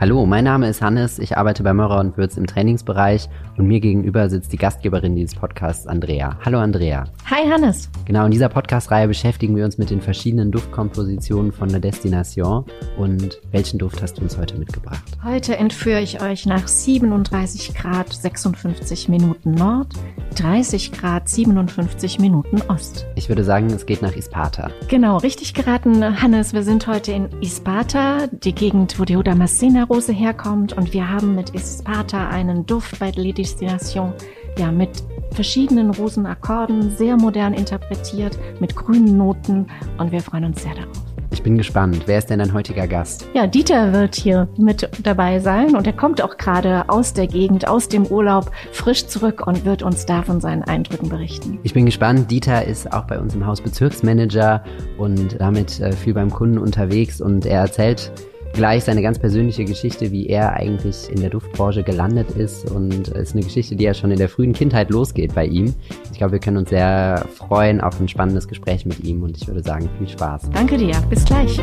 Hallo, mein Name ist Hannes, ich arbeite bei Meurer und Würz im Trainingsbereich und mir gegenüber sitzt die Gastgeberin dieses Podcasts, Andrea. Hallo Andrea. Hi Hannes. Genau, in dieser Podcast-Reihe beschäftigen wir uns mit den verschiedenen Duftkompositionen von der Destination. Und welchen Duft hast du uns heute mitgebracht? Heute entführe ich euch nach 37 Grad 56 Minuten Nord, 30 Grad 57 Minuten Ost. Ich würde sagen, es geht nach Isparta. Genau, richtig geraten, Hannes. Wir sind heute in Isparta, die Gegend, wo die Damascena Rose herkommt und wir haben mit Esparta einen Duft bei Le Destination, ja, mit verschiedenen Rosenakkorden, sehr modern interpretiert, mit grünen Noten und wir freuen uns sehr darauf. Ich bin gespannt. Wer ist denn dein heutiger Gast? Ja, Dieter wird hier mit dabei sein und er kommt auch gerade aus der Gegend, aus dem Urlaub, frisch zurück und wird uns da von seinen Eindrücken berichten. Ich bin gespannt. Dieter ist auch bei uns im Haus Bezirksmanager und damit äh, viel beim Kunden unterwegs und er erzählt gleich seine ganz persönliche Geschichte, wie er eigentlich in der Duftbranche gelandet ist. Und es ist eine Geschichte, die ja schon in der frühen Kindheit losgeht bei ihm. Ich glaube, wir können uns sehr freuen auf ein spannendes Gespräch mit ihm und ich würde sagen, viel Spaß. Danke dir, bis gleich.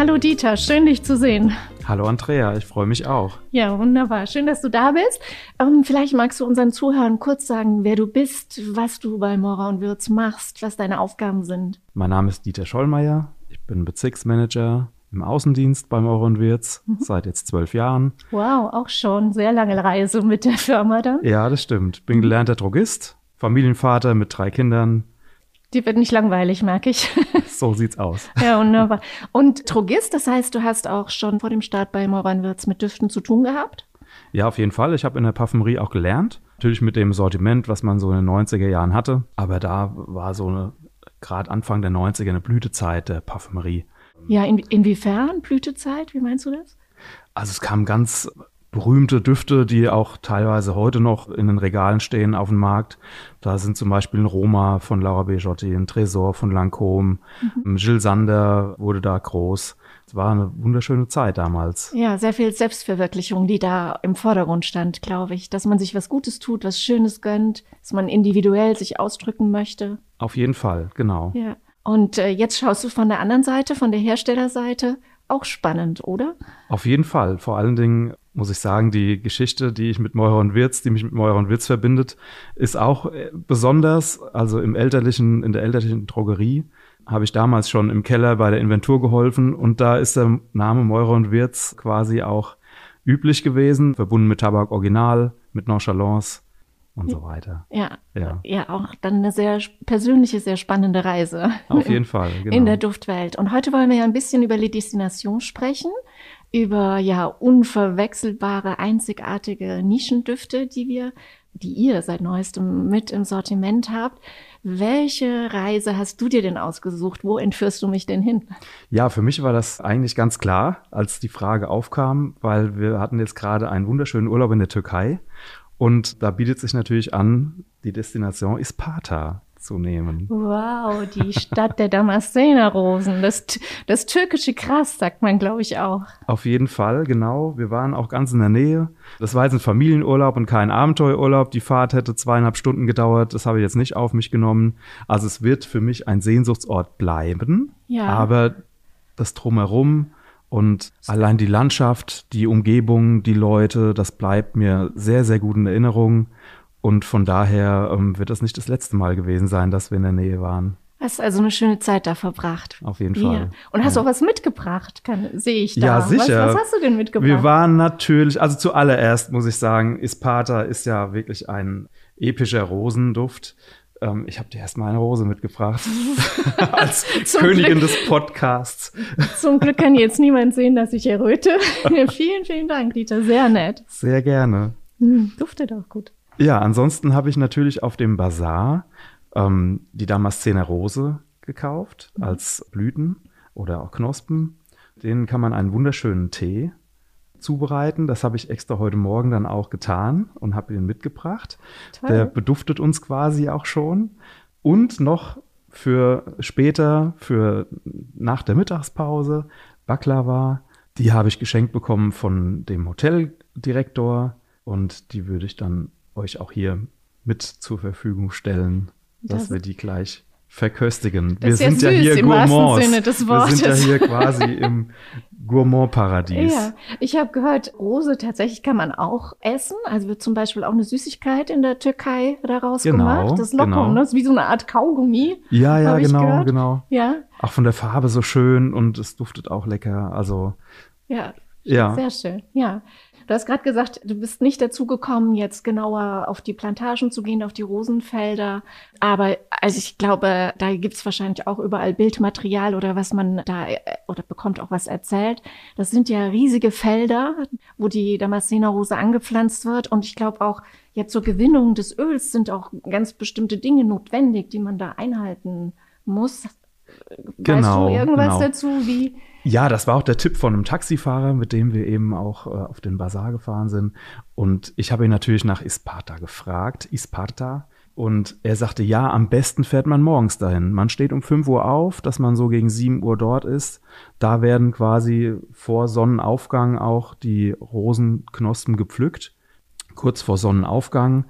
Hallo Dieter, schön dich zu sehen. Hallo Andrea, ich freue mich auch. Ja, wunderbar. Schön, dass du da bist. Ähm, vielleicht magst du unseren Zuhörern kurz sagen, wer du bist, was du bei Mora und Würz machst, was deine Aufgaben sind. Mein Name ist Dieter Schollmeier. Ich bin Bezirksmanager im Außendienst bei Mora und Wirz mhm. seit jetzt zwölf Jahren. Wow, auch schon sehr lange Reise mit der Firma dann. Ja, das stimmt. Bin gelernter Drogist, Familienvater mit drei Kindern, die wird nicht langweilig, merke ich. So sieht's aus. Ja, wunderbar. Und Drogist, das heißt, du hast auch schon vor dem Start bei Moranwirz mit Düften zu tun gehabt? Ja, auf jeden Fall. Ich habe in der Parfümerie auch gelernt. Natürlich mit dem Sortiment, was man so in den 90er Jahren hatte. Aber da war so eine, gerade Anfang der 90er, eine Blütezeit der Parfümerie. Ja, in, inwiefern Blütezeit? Wie meinst du das? Also es kam ganz berühmte Düfte, die auch teilweise heute noch in den Regalen stehen auf dem Markt. Da sind zum Beispiel ein Roma von Laura Bejotti, ein Tresor von Lancôme, mhm. Gilles Sander wurde da groß. Es war eine wunderschöne Zeit damals. Ja, sehr viel Selbstverwirklichung, die da im Vordergrund stand, glaube ich. Dass man sich was Gutes tut, was Schönes gönnt, dass man individuell sich ausdrücken möchte. Auf jeden Fall, genau. Ja. Und äh, jetzt schaust du von der anderen Seite, von der Herstellerseite, auch spannend, oder? Auf jeden Fall. Vor allen Dingen muss ich sagen, die Geschichte, die ich mit Meurer und Wirz, die mich mit Meurer und Wirz verbindet, ist auch äh, besonders. Also im elterlichen, in der elterlichen Drogerie habe ich damals schon im Keller bei der Inventur geholfen und da ist der Name Meurer und Wirz quasi auch üblich gewesen, verbunden mit Tabak Original, mit Nonchalance und so weiter. Ja, ja, ja, auch dann eine sehr persönliche, sehr spannende Reise. Auf jeden Fall, genau. In der Duftwelt. Und heute wollen wir ja ein bisschen über die Destination sprechen über ja unverwechselbare, einzigartige Nischendüfte, die wir, die ihr seit neuestem mit im Sortiment habt. Welche Reise hast du dir denn ausgesucht? Wo entführst du mich denn hin? Ja, für mich war das eigentlich ganz klar, als die Frage aufkam, weil wir hatten jetzt gerade einen wunderschönen Urlaub in der Türkei und da bietet sich natürlich an, die Destination Isparta zu nehmen. Wow, die Stadt der Damaszener-Rosen, das, das türkische Gras, sagt man, glaube ich, auch. Auf jeden Fall, genau. Wir waren auch ganz in der Nähe. Das war jetzt ein Familienurlaub und kein Abenteuerurlaub. Die Fahrt hätte zweieinhalb Stunden gedauert. Das habe ich jetzt nicht auf mich genommen. Also es wird für mich ein Sehnsuchtsort bleiben. Ja. Aber das Drumherum und allein die Landschaft, die Umgebung, die Leute, das bleibt mir sehr, sehr gut in Erinnerung. Und von daher ähm, wird das nicht das letzte Mal gewesen sein, dass wir in der Nähe waren. Hast also eine schöne Zeit da verbracht. Auf jeden Fall. Ja. Und hast ja. auch was mitgebracht, sehe ich da. Ja, sicher. Was, was, hast du denn mitgebracht? Wir waren natürlich, also zuallererst muss ich sagen, Isparta ist ja wirklich ein epischer Rosenduft. Ähm, ich habe dir erstmal eine Rose mitgebracht. als Königin Glück, des Podcasts. Zum Glück kann jetzt niemand sehen, dass ich erröte. vielen, vielen Dank, Dieter. Sehr nett. Sehr gerne. Hm, duftet auch gut. Ja, ansonsten habe ich natürlich auf dem Bazar ähm, die Damaszener Rose gekauft mhm. als Blüten oder auch Knospen. Denen kann man einen wunderschönen Tee zubereiten. Das habe ich extra heute Morgen dann auch getan und habe ihn mitgebracht. Toll. Der beduftet uns quasi auch schon. Und noch für später, für nach der Mittagspause, Baklava. Die habe ich geschenkt bekommen von dem Hoteldirektor und die würde ich dann euch auch hier mit zur Verfügung stellen, dass Das- wir die gleich verköstigen. Das Wir ist ja sind ja süß hier Gourmands. Wir sind ja hier quasi im Gourmand-Paradies. Ja, ich habe gehört, Rose tatsächlich kann man auch essen. Also wird zum Beispiel auch eine Süßigkeit in der Türkei daraus Genau, gemacht. Das Lokum, genau. ne? das ist wie so eine Art Kaugummi. Ja, ja, genau, gehört. genau. Ja, Auch von der Farbe so schön und es duftet auch lecker. Also, ja, ja. sehr schön. Ja, du hast gerade gesagt, du bist nicht dazu gekommen, jetzt genauer auf die Plantagen zu gehen, auf die Rosenfelder. Aber also ich glaube, da gibt's wahrscheinlich auch überall Bildmaterial oder was man da äh, oder bekommt auch was erzählt. Das sind ja riesige Felder, wo die Damascener-Rose angepflanzt wird. Und ich glaube auch, ja, zur Gewinnung des Öls sind auch ganz bestimmte Dinge notwendig, die man da einhalten muss. weißt Genau, du irgendwas genau. dazu, wie Ja, das war auch der Tipp von einem Taxifahrer, mit dem wir eben auch äh, auf den Bazar gefahren sind. Und ich habe ihn natürlich nach Isparta gefragt, Isparta. Und er sagte, ja, am besten fährt man morgens dahin. Man steht um 5 Uhr auf, dass man so gegen 7 Uhr dort ist. Da werden quasi vor Sonnenaufgang auch die Rosenknospen gepflückt. Kurz vor Sonnenaufgang.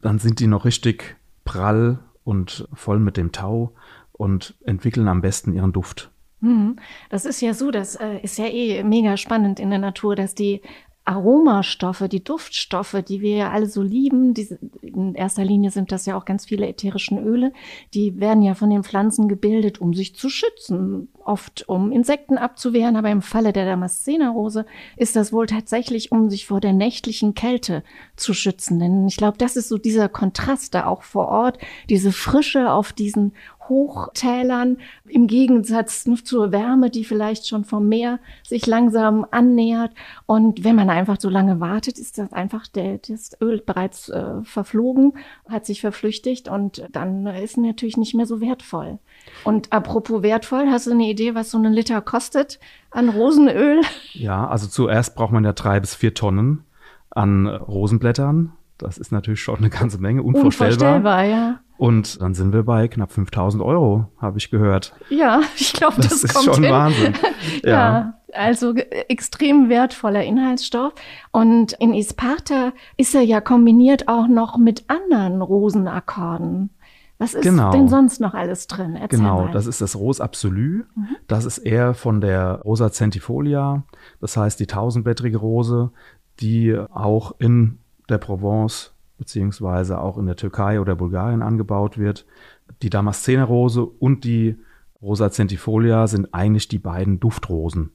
Dann sind die noch richtig prall und voll mit dem Tau und entwickeln am besten ihren Duft. Mhm. Das ist ja so, das äh, ist ja eh mega spannend in der Natur, dass die Aromastoffe, die Duftstoffe, die wir ja alle so lieben, diese, in erster Linie sind das ja auch ganz viele ätherischen Öle, die werden ja von den Pflanzen gebildet, um sich zu schützen, oft um Insekten abzuwehren, aber im Falle der Damascenerrose ist das wohl tatsächlich, um sich vor der nächtlichen Kälte zu schützen. Denn ich glaube, das ist so dieser Kontrast da auch vor Ort, diese Frische auf diesen Hochtälern im Gegensatz zur Wärme, die vielleicht schon vom Meer sich langsam annähert. Und wenn man einfach so lange wartet, ist das einfach der, das Öl bereits äh, verflogen, hat sich verflüchtigt und dann ist natürlich nicht mehr so wertvoll. Und apropos wertvoll, hast du eine Idee, was so ein Liter kostet an Rosenöl? Ja, also zuerst braucht man ja drei bis vier Tonnen an Rosenblättern. Das ist natürlich schon eine ganze Menge, unvorstellbar. Unvorstellbar, ja. Und dann sind wir bei knapp 5000 Euro, habe ich gehört. Ja, ich glaube, das, Das, ist kommt schon hin. Wahnsinn. Ja. also ge- extrem wertvoller Inhaltsstoff. Und in Isparta ist er ja kombiniert auch noch mit anderen Rosenakkorden. Was ist Genau. denn sonst noch alles drin? Erzähl Genau, mal. das ist das Ros Absolu. Das ist eher von der Rosa centifolia, das heißt die tausendblättrige Rose, die auch in der Provence beziehungsweise auch in der Türkei oder Bulgarien angebaut wird. Die Damaszenerrose und die Rosa centifolia sind eigentlich die beiden Duftrosen.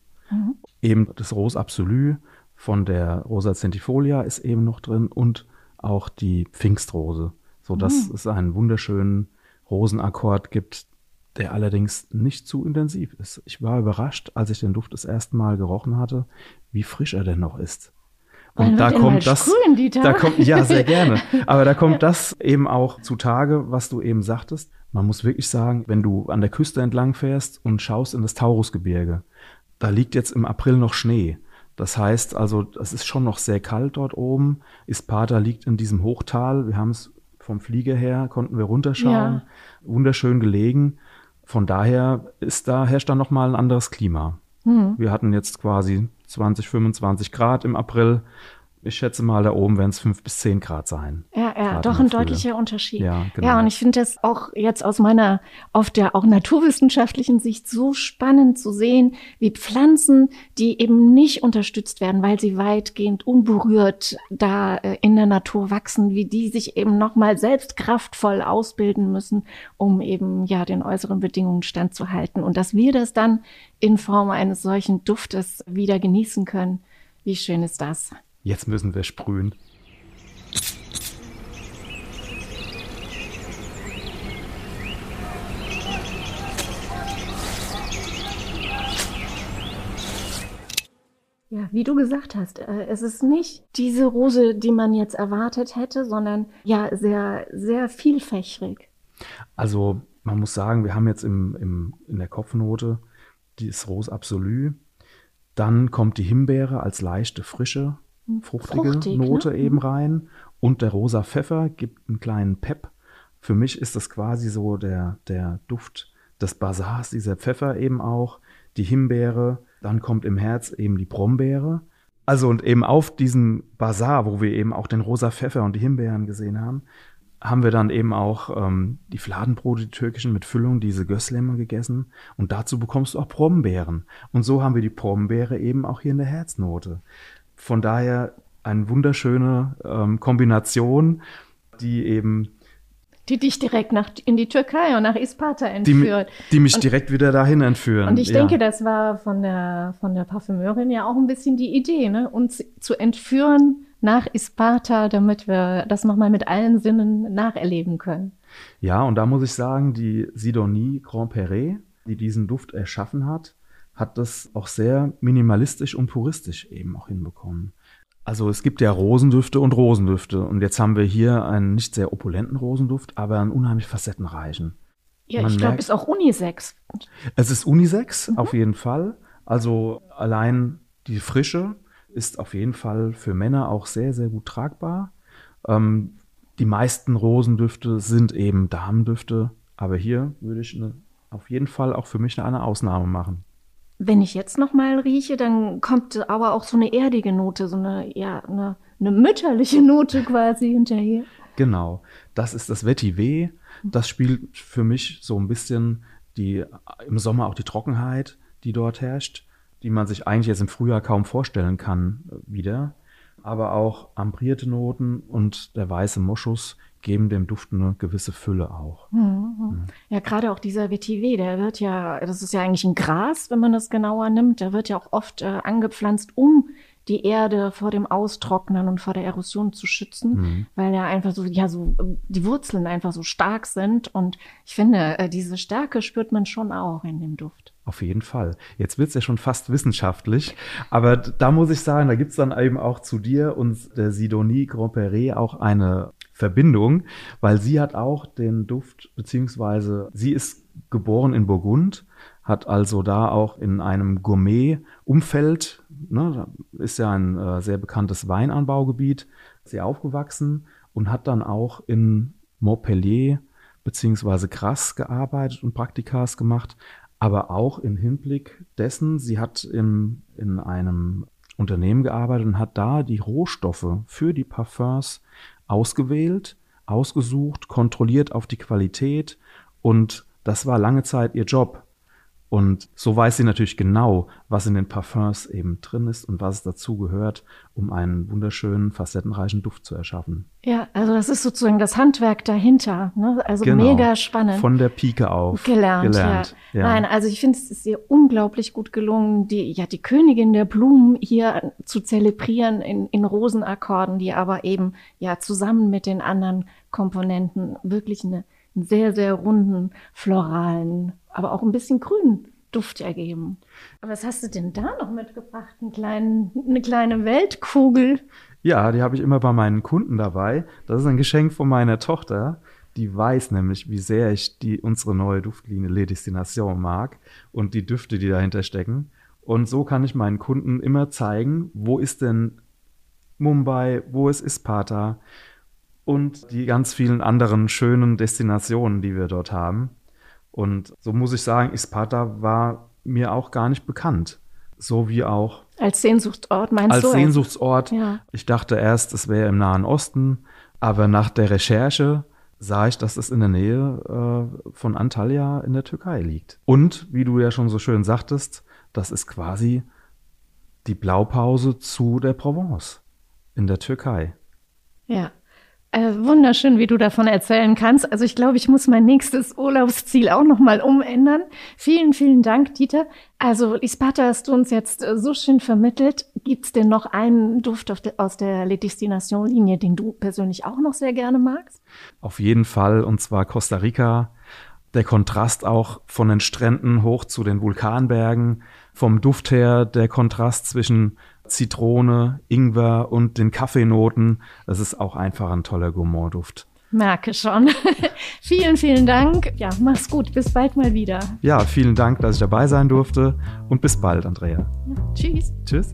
Eben das Ros Absolu von der Rosa centifolia ist eben noch drin und auch die Pfingstrose, so dass es einen wunderschönen Rosenakkord gibt, der allerdings nicht zu intensiv ist. Ich war überrascht, als ich den Duft das erste Mal gerochen hatte, wie frisch er denn noch ist. Und da kommt das, sprühen, da kommt, ja, sehr gerne. Aber da kommt das eben auch zutage, was du eben sagtest. Man muss wirklich sagen, wenn du an der Küste entlang fährst und schaust in das Taurusgebirge, da liegt jetzt im April noch Schnee. Das heißt also, es ist schon noch sehr kalt dort oben. Isparta liegt in diesem Hochtal. Wir haben es vom Flieger her, konnten wir runterschauen. Ja. Wunderschön gelegen. Von daher ist da, herrscht da nochmal ein anderes Klima. Hm. Wir hatten jetzt quasi 20, 25 Grad im April. Ich schätze mal, da oben werden es 5 bis 10 Grad sein. Ja, ja, doch in ein der deutlicher Unterschied. Ja, genau. ja, und ich finde das auch jetzt aus meiner oft ja auch naturwissenschaftlichen Sicht so spannend zu sehen, wie Pflanzen, die eben nicht unterstützt werden, weil sie weitgehend unberührt da äh, in der Natur wachsen, wie die sich eben nochmal selbst kraftvoll ausbilden müssen, um eben ja den äußeren Bedingungen standzuhalten. Und dass wir das dann in Form eines solchen Duftes wieder genießen können. Wie schön ist das? Jetzt müssen wir sprühen. Ja, wie du gesagt hast, äh, es ist nicht diese Rose, die man jetzt erwartet hätte, sondern ja, sehr, sehr vielfächrig. Also man muss sagen, wir haben jetzt im, im, in der Kopfnote dieses Ros Absolu. Dann kommt die Himbeere als leichte, frische, fruchtige Fruchtig, ne? Note eben rein. Und der rosa Pfeffer gibt einen kleinen Pep. Für mich ist das quasi so der, der Duft des Basars, dieser Pfeffer eben auch. Die Himbeere, dann kommt im Herz eben die Brombeere. Also und eben auf diesem Basar, wo wir eben auch den rosa Pfeffer und die Himbeeren gesehen haben, haben wir dann eben auch ähm, die Fladenbrote, die türkischen mit Füllung, diese Gösslemme gegessen. Und dazu bekommst du auch Brombeeren. Und so haben wir die Brombeere eben auch hier in der Herznote. Von daher eine wunderschöne ähm, Kombination, die eben die dich direkt nach, in die Türkei und nach Isparta entführt. Die, die mich und, direkt wieder dahin entführen. Und ich ja. denke, das war von der, von der Parfümeurin ja auch ein bisschen die Idee, ne? uns zu entführen nach Isparta, damit wir das nochmal mit allen Sinnen nacherleben können. Ja, und da muss ich sagen, die Sidonie Grand Perret, die diesen Duft erschaffen hat, hat das auch sehr minimalistisch und puristisch eben auch hinbekommen. Also es gibt ja Rosendüfte und Rosendüfte und jetzt haben wir hier einen nicht sehr opulenten Rosenduft, aber einen unheimlich facettenreichen. Ja, Man ich glaube, es ist auch Unisex. Es ist Unisex, mhm. auf jeden Fall. Also allein die Frische ist auf jeden Fall für Männer auch sehr, sehr gut tragbar. Ähm, die meisten Rosendüfte sind eben Damendüfte, aber hier würde ich eine, auf jeden Fall auch für mich eine Ausnahme machen. Wenn ich jetzt noch mal rieche, dann kommt aber auch so eine erdige Note, so eine, ja, eine, eine mütterliche Note quasi hinterher. Genau, das ist das Vetiver. Das spielt für mich so ein bisschen die, im Sommer auch die Trockenheit, die dort herrscht, die man sich eigentlich jetzt im Frühjahr kaum vorstellen kann, äh, wieder. Aber auch ambrierte Noten und der weiße Moschus geben dem Duft eine gewisse Fülle auch. Mhm. mhm. Ja, gerade auch dieser Vetiver, der wird ja, das ist ja eigentlich ein Gras, wenn man das genauer nimmt, der wird ja auch oft äh, angepflanzt, um die Erde vor dem Austrocknen und vor der Erosion zu schützen, mhm. weil ja einfach so, ja, so, die Wurzeln einfach so stark sind. Und ich finde, äh, diese Stärke spürt man schon auch in dem Duft. Auf jeden Fall. Jetzt wird's ja schon fast wissenschaftlich, aber da muss ich sagen, da gibt's dann eben auch zu dir und der Sidonie Grand Perret auch eine Verbindung, weil sie hat auch den Duft, beziehungsweise sie ist geboren in Burgund, hat also da auch in einem Gourmet-Umfeld, ne, ist ja ein äh, sehr bekanntes Weinanbaugebiet, sie aufgewachsen und hat dann auch in Montpellier beziehungsweise Grasse gearbeitet und Praktikas gemacht, aber auch im Hinblick dessen, sie hat im, in einem Unternehmen gearbeitet und hat da die Rohstoffe für die Parfums ausgewählt, ausgesucht, kontrolliert auf die Qualität und das war lange Zeit ihr Job. Und so weiß sie natürlich genau, was in den Parfums eben drin ist und was es dazu gehört, um einen wunderschönen, facettenreichen Duft zu erschaffen. Ja, also das ist sozusagen das Handwerk dahinter. Ne? Also genau. mega spannend. Von der Pike auf. Gelernt, gelernt ja. ja. Nein, also ich finde, es ist ihr unglaublich gut gelungen, die, ja, die Königin der Blumen hier zu zelebrieren in, in Rosenakkorden, die aber eben ja zusammen mit den anderen Komponenten wirklich eine sehr, sehr runden, floralen, aber auch ein bisschen grünen Duft ergeben. Aber was hast du denn da noch mitgebracht? Einen kleinen, eine kleine Weltkugel? Ja, die habe ich immer bei meinen Kunden dabei. Das ist ein Geschenk von meiner Tochter. Die weiß nämlich, wie sehr ich die, unsere neue Duftlinie Le Destination mag und die Düfte, die dahinter stecken. Und so kann ich meinen Kunden immer zeigen, wo ist denn Mumbai, wo ist Isparta, und die ganz vielen anderen schönen Destinationen, die wir dort haben. Und so muss ich sagen, Isparta war mir auch gar nicht bekannt. So wie auch. Als Sehnsuchtsort meinst als du? Als Sehnsuchtsort. Ja. Ich dachte erst, es wäre im Nahen Osten, aber nach der Recherche sah ich, dass es in der Nähe äh, von Antalya in der Türkei liegt. Und wie du ja schon so schön sagtest, das ist quasi die Blaupause zu der Provence in der Türkei. Ja. Äh, wunderschön, wie du davon erzählen kannst. Also ich glaube, ich muss mein nächstes Urlaubsziel auch nochmal umändern. Vielen, vielen Dank, Dieter. Also Isparta hast du uns jetzt äh, so schön vermittelt. Gibt es denn noch einen Duft aus der Le Destination-Linie, den du persönlich auch noch sehr gerne magst? Auf jeden Fall, und zwar Costa Rica. Der Kontrast auch von den Stränden hoch zu den Vulkanbergen. Vom Duft her der Kontrast zwischen Zitrone, Ingwer und den Kaffeenoten. Das ist auch einfach ein toller Gourmandduft. Merke schon. vielen, vielen Dank. Ja, mach's gut. Bis bald mal wieder. Ja, vielen Dank, dass ich dabei sein durfte und bis bald, Andrea. Ja, tschüss. Tschüss.